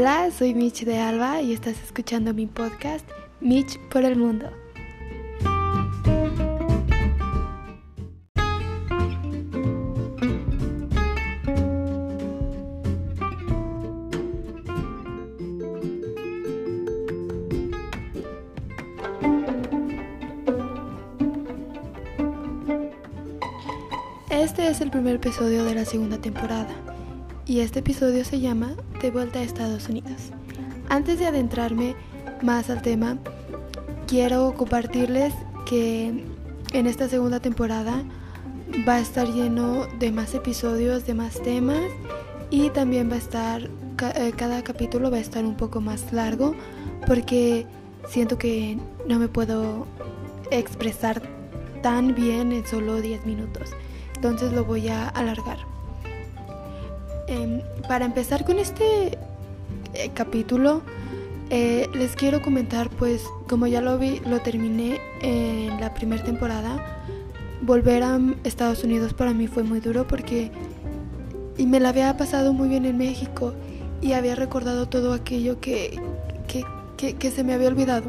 Hola, soy Mitch de Alba y estás escuchando mi podcast Mitch por el Mundo. Este es el primer episodio de la segunda temporada y este episodio se llama De vuelta a Estados Unidos. Antes de adentrarme más al tema, quiero compartirles que en esta segunda temporada va a estar lleno de más episodios, de más temas y también va a estar, eh, cada capítulo va a estar un poco más largo porque siento que no me puedo expresar tan bien en solo 10 minutos. Entonces lo voy a alargar. Em, para empezar con este eh, capítulo, eh, les quiero comentar, pues, como ya lo vi, lo terminé en la primera temporada. Volver a Estados Unidos para mí fue muy duro porque y me la había pasado muy bien en México y había recordado todo aquello que, que, que se me había olvidado.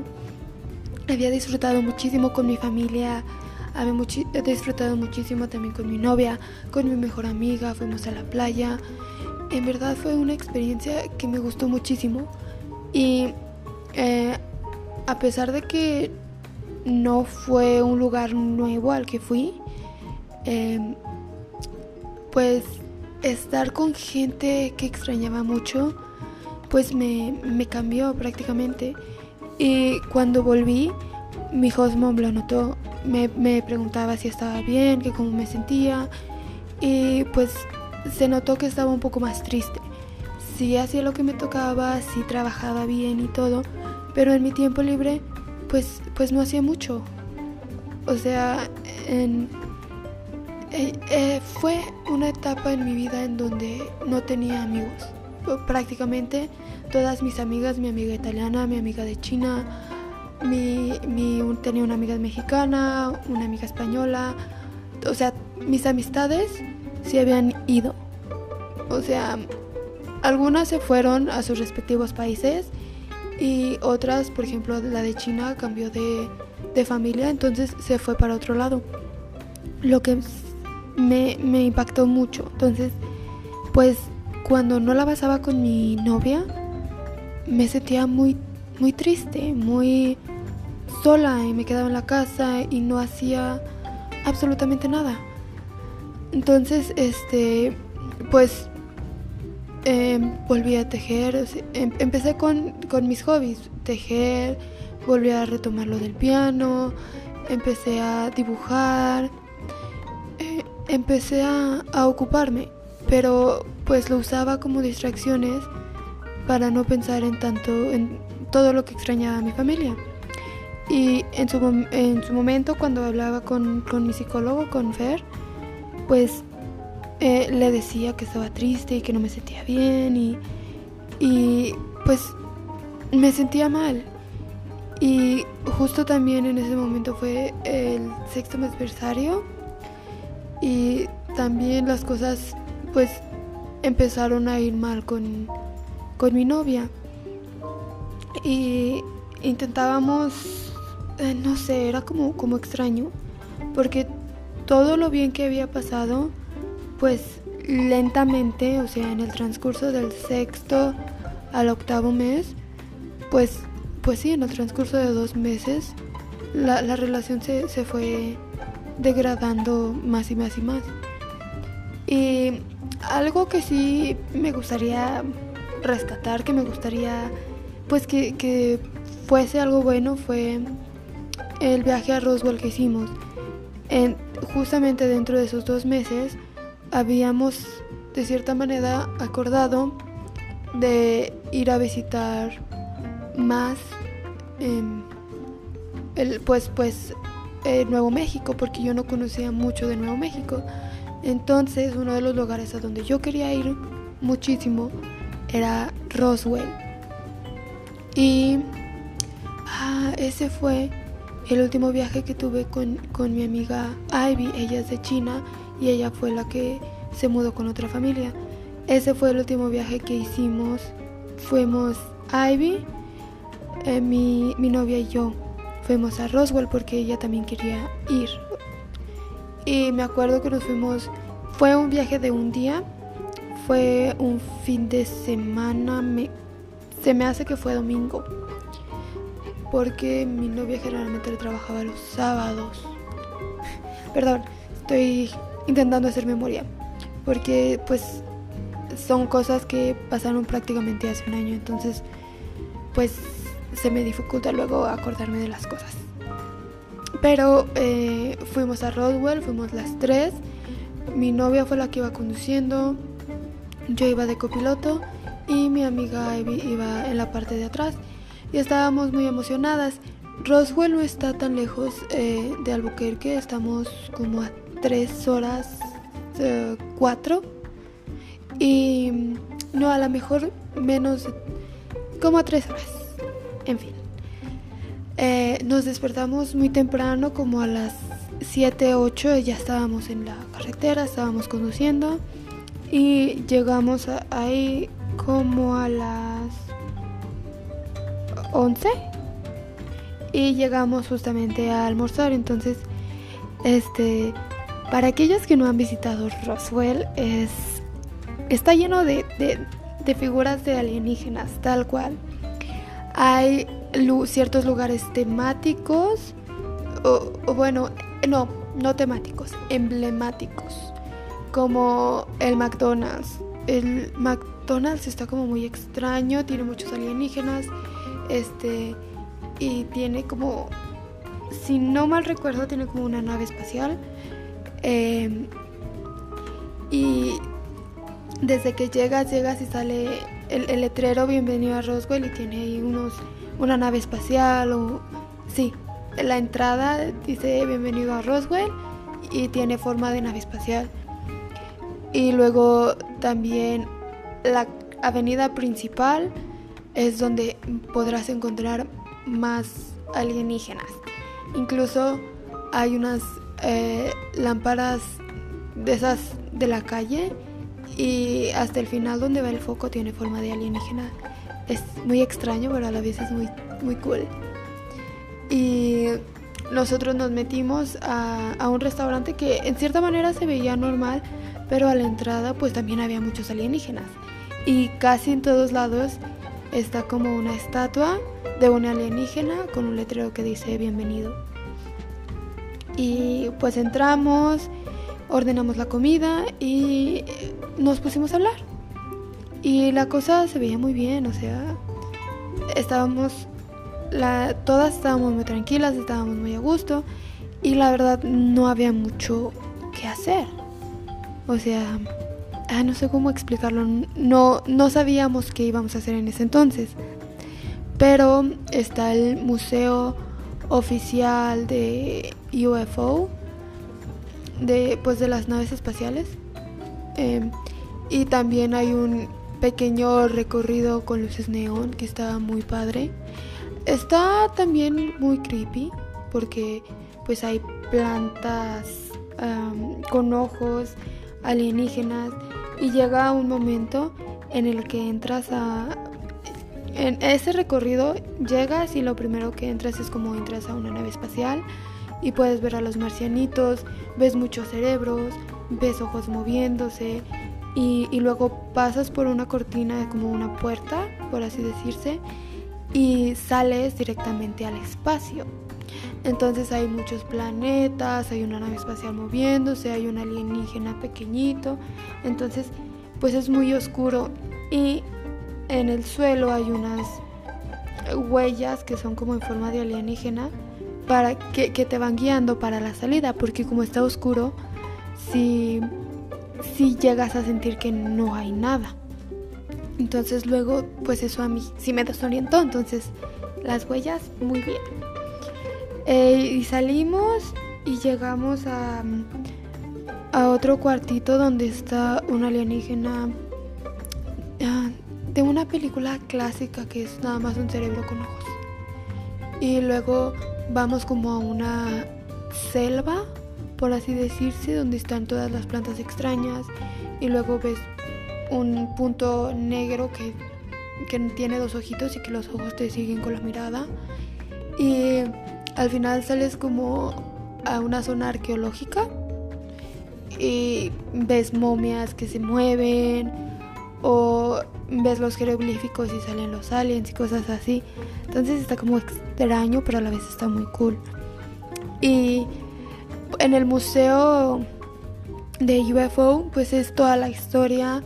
Había disfrutado muchísimo con mi familia, he disfrutado muchísimo también con mi novia, con mi mejor amiga, fuimos a la playa. En verdad fue una experiencia que me gustó muchísimo. Y eh, a pesar de que no fue un lugar nuevo al que fui, em, pues estar con gente que extrañaba mucho, pues me, me cambió prácticamente. Y cuando volví, mi host mom lo notó me, preguntaba si estaba bien, que cómo me sentía y pues se notó que estaba un poco más triste. Sí hacía lo que me tocaba, sí trabajaba bien y todo, pero en mi tiempo libre pues, pues no hacía mucho. O sea, eh, eh, fue una etapa en mi vida en donde no tenía amigos. Prácticamente todas mis amigas, mi amiga italiana, mi amiga de China, mi, tenía una amiga mexicana, una amiga española. O sea, mis amistades se habían ido. O sea, algunas se fueron a sus respectivos países y otras, por ejemplo, la de China cambió de, de familia, entonces se fue para otro lado. Lo que me, me impactó mucho. Entonces, pues cuando no la pasaba con mi novia, me sentía muy, muy triste, muy sola y me quedaba en la casa y no hacía absolutamente nada. Entonces, este, pues em, volví a tejer, em, empecé con, mis hobbies, tejer, volví a retomar lo del piano, empecé a dibujar, eh, empecé a, a ocuparme, pero pues lo usaba como distracciones para no pensar en tanto, en todo lo que extrañaba a mi familia. Y en su, en su momento, cuando hablaba con, mi psicólogo, con Fer, pues eh, le decía que estaba triste y que no me sentía bien y, y pues me sentía mal. Y justo también en ese momento fue el sexto aniversario y también las cosas pues empezaron a ir mal con, con mi novia. Y intentábamos eh, no sé, era como, como extraño, porque todo lo bien que había pasado, pues lentamente, o sea, en el transcurso del sexto al octavo mes, pues, pues sí, en el transcurso de dos meses, la, la relación se, se fue degradando más y más y más. Y algo que sí me gustaría rescatar, que me gustaría pues que, que fuese algo bueno fue el viaje a Roswell que hicimos. En, justamente dentro de esos dos meses habíamos de cierta manera acordado de ir a visitar más el, pues pues Nuevo México porque yo no conocía mucho de Nuevo México entonces uno de los lugares a donde yo quería ir muchísimo era Roswell y ah, ese fue el último viaje que tuve con, mi amiga Ivy, ella es de China y ella fue la que se mudó con otra familia. Ese fue el último viaje que hicimos fuimos Ivy, eh, mi, mi novia y yo. Fuimos a Roswell porque ella también quería ir. Y me acuerdo que nos fuimos, fue un viaje de un día, fue un fin de semana, me, se me hace que fue domingo, porque mi novia generalmente trabajaba los sábados. Perdón, estoy intentando hacer memoria, porque pues son cosas que pasaron prácticamente hace un año, entonces pues se me dificulta luego acordarme de las cosas. Pero eh, fuimos a Roswell, fuimos las tres. Mi novia fue la que iba conduciendo, yo iba de copiloto y mi amiga Ivy iba en la parte de atrás. Y estábamos muy emocionadas. Roswell no está tan lejos eh, de Albuquerque, estamos como a tres horas, eh, cuatro. Y no, a lo mejor menos, como a tres horas. En fin. Eh, nos despertamos muy temprano, como a las 7, 8, ya estábamos en la carretera, estábamos conduciendo y llegamos ahí como a las 11 y llegamos justamente a almorzar. Entonces, este, para aquellos que no han visitado Roswell, es, está lleno de, de figuras de alienígenas, tal cual. Hay ciertos lugares temáticos, o, bueno, no, no temáticos, emblemáticos, como el McDonald's. El McDonald's está como muy extraño, tiene muchos alienígenas, este, y tiene como, si no mal recuerdo, tiene como una nave espacial. Em, y desde que llegas, llegas y sale el, el, letrero Bienvenido a Roswell y tiene ahí unos una nave espacial o... Sí, la entrada dice bienvenido a Roswell y tiene forma de nave espacial. Y luego también la avenida principal es donde podrás encontrar más alienígenas. Incluso hay unas eh, lámparas de esas de la calle y hasta el final donde va el foco tiene forma de alienígena es muy extraño, pero a la vez es muy, muy cool. Y nosotros nos metimos a, a, un restaurante que en cierta manera se veía normal, pero a la entrada pues también había muchos alienígenas. Y casi en todos lados está como una estatua de una alienígena con un letrero que dice bienvenido. Y pues entramos, ordenamos la comida y nos pusimos a hablar. Y la cosa se veía muy bien, o sea, estábamos, la, todas estábamos muy tranquilas, estábamos muy a gusto y la verdad no había mucho que hacer. O sea, ah, no sé cómo explicarlo, no, no sabíamos qué íbamos a hacer en ese entonces. Pero está el museo oficial de UFO, de, pues de las naves espaciales. Em, y también hay un pequeño recorrido con luces neón que está muy padre. Está también muy creepy porque pues hay plantas con ojos alienígenas y llega un momento en el que entras a en ese recorrido llegas y lo primero que entras es como entras a una nave espacial y puedes ver a los marcianitos, ves muchos cerebros, ves ojos moviéndose y, luego pasas por una cortina como una puerta, por así decirse, y sales directamente al espacio. Entonces hay muchos planetas, hay una nave espacial moviéndose, hay un alienígena pequeñito. Entonces, pues es muy oscuro y en el suelo hay unas huellas que son como en forma de alienígena para que, te van guiando para la salida, porque como está oscuro, si si llegas a sentir que no hay nada. Entonces luego, pues eso a mí sí me desorientó. Entonces las huellas, muy bien. Eh, y salimos y llegamos a, a otro cuartito donde está una alienígena ah, de una película clásica que es nada más un cerebro con ojos. Y luego vamos como a una selva por así decirse, donde están todas las plantas extrañas y luego ves un punto negro que que tiene dos ojitos y que los ojos te siguen con la mirada. Y al final sales como a una zona arqueológica y ves momias que se mueven o ves los jeroglíficos y salen los aliens y cosas así. Entonces está como extraño, pero a la vez está muy cool. Y en el museo de UFO, pues es toda la historia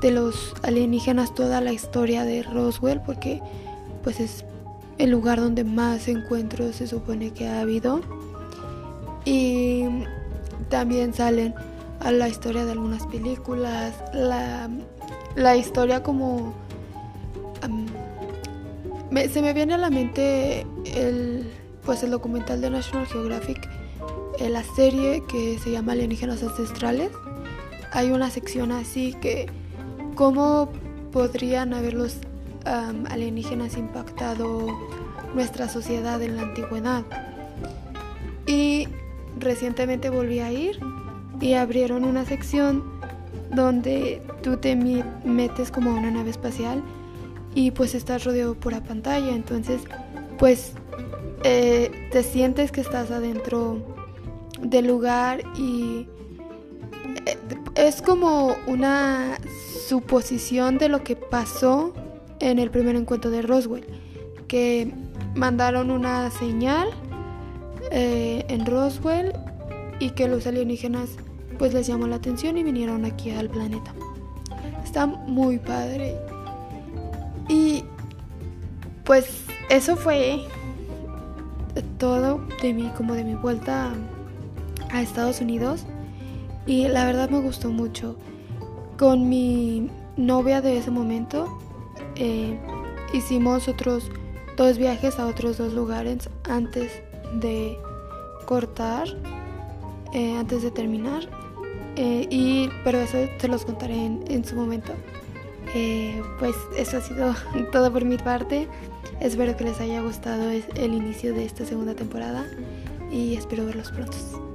de los alienígenas, toda la historia de Roswell, porque pues es el lugar donde más encuentros se supone que ha habido. Y también salen a la historia de algunas películas, la, la historia como... se me viene a la mente el, pues el documental de National Geographic, en la serie que se llama Alienígenas Ancestrales. Hay una sección así que cómo podrían haber alienígenas impactado nuestra sociedad en la antigüedad. Y recientemente volví a ir y abrieron una sección donde tú te metes como una nave espacial y pues estás rodeado por la pantalla, entonces pues eh, te sientes que estás adentro del lugar y eh, es como una suposición de lo que pasó en el primer encuentro de Roswell, que mandaron una señal eh, en Roswell y que los alienígenas pues les llamó la atención y vinieron aquí al planeta. Está muy padre. Y pues eso fue todo de mí, como de mi vuelta a Estados Unidos. Y la verdad me gustó mucho. Con mi novia de ese momento eh, hicimos otros dos viajes a otros dos lugares antes de cortar, eh, antes de terminar. Eh, y, pero eso te los contaré en, su momento. Pues eso ha sido todo por mi parte. Espero que les haya gustado el inicio de esta segunda temporada y espero verlos pronto.